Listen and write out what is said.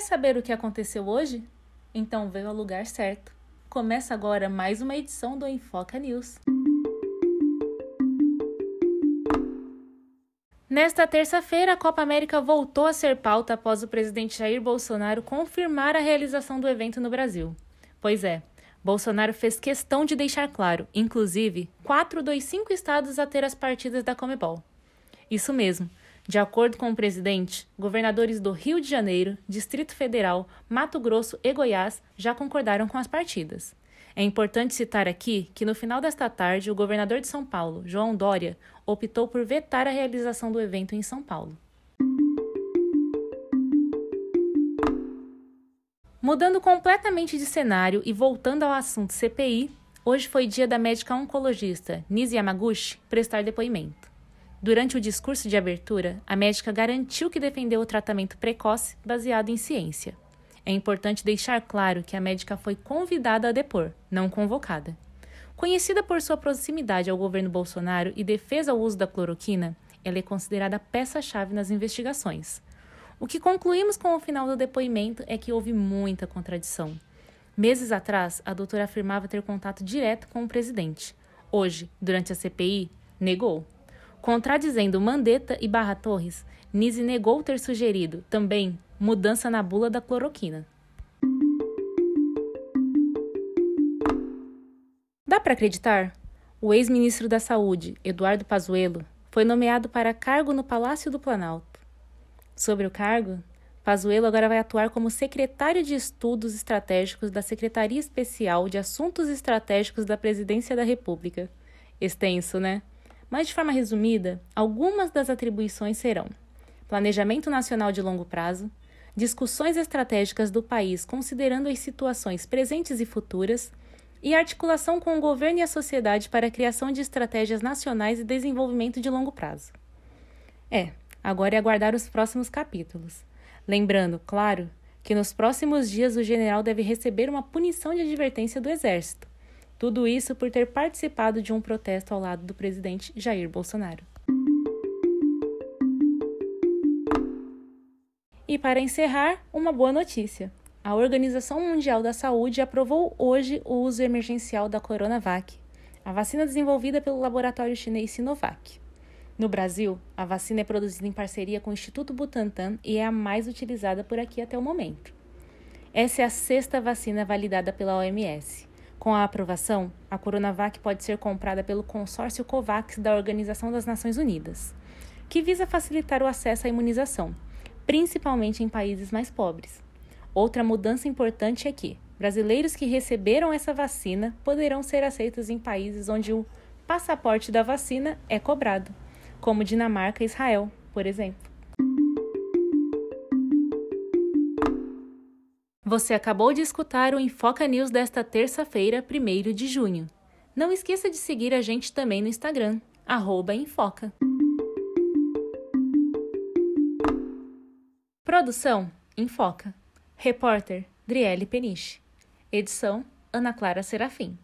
Quer saber o que aconteceu hoje? Então veio ao lugar certo. Começa agora mais uma edição do Enfoca News. Nesta terça-feira, a Copa América voltou a ser pauta após o presidente Jair Bolsonaro confirmar a realização do evento no Brasil. Pois é, Bolsonaro fez questão de deixar claro, inclusive, quatro dos cinco estados a ter as partidas da Comebol. Isso mesmo, de acordo com o presidente, governadores do Rio de Janeiro, Distrito Federal, Mato Grosso e Goiás já concordaram com as partidas. É importante citar aqui que no final desta tarde, o governador de São Paulo, João Dória, optou por vetar a realização do evento em São Paulo. Mudando completamente de cenário e voltando ao assunto CPI, hoje foi dia da médica oncologista Nise Yamaguchi prestar depoimento. Durante o discurso de abertura, a médica garantiu que defendeu o tratamento precoce baseado em ciência. É importante deixar claro que a médica foi convidada a depor, não convocada. Conhecida por sua proximidade ao governo Bolsonaro e defesa ao uso da cloroquina, ela é considerada peça-chave nas investigações. O que concluímos com o final do depoimento é que houve muita contradição. Meses atrás, a doutora afirmava ter contato direto com o presidente. Hoje, durante a CPI, negou. Contradizendo Mandetta e Barra Torres, Nise negou ter sugerido, também, mudança na bula da cloroquina. Dá para acreditar? O ex-ministro da Saúde, Eduardo Pazuello, foi nomeado para cargo no Palácio do Planalto. Sobre o cargo, Pazuello agora vai atuar como secretário de Estudos Estratégicos da Secretaria Especial de Assuntos Estratégicos da Presidência da República. Extenso, né? Mas, de forma resumida, algumas das atribuições serão: planejamento nacional de longo prazo, discussões estratégicas do país considerando as situações presentes e futuras, e articulação com o governo e a sociedade para a criação de estratégias nacionais e desenvolvimento de longo prazo. É, agora é aguardar os próximos capítulos. Lembrando, claro, que nos próximos dias o general deve receber uma punição de advertência do Exército, tudo isso por ter participado de um protesto ao lado do presidente Jair Bolsonaro. E para encerrar, uma boa notícia. A Organização Mundial da Saúde aprovou hoje o uso emergencial da Coronavac, a vacina desenvolvida pelo laboratório chinês Sinovac. No Brasil, a vacina é produzida em parceria com o Instituto Butantan e é a mais utilizada por aqui até o momento. Essa é a sexta vacina validada pela OMS. Com a aprovação, a Coronavac pode ser comprada pelo consórcio COVAX da Organização das Nações Unidas, que visa facilitar o acesso à imunização, principalmente em países mais pobres. Outra mudança importante é que brasileiros que receberam essa vacina poderão ser aceitos em países onde o passaporte da vacina é cobrado, como Dinamarca e Israel, por exemplo. Você acabou de escutar o Enfoca News desta terça-feira, 1 de junho. Não esqueça de seguir a gente também no Instagram, Enfoca. Produção, Enfoca. Repórter, Driele Peniche. Edição, Ana Clara Serafim.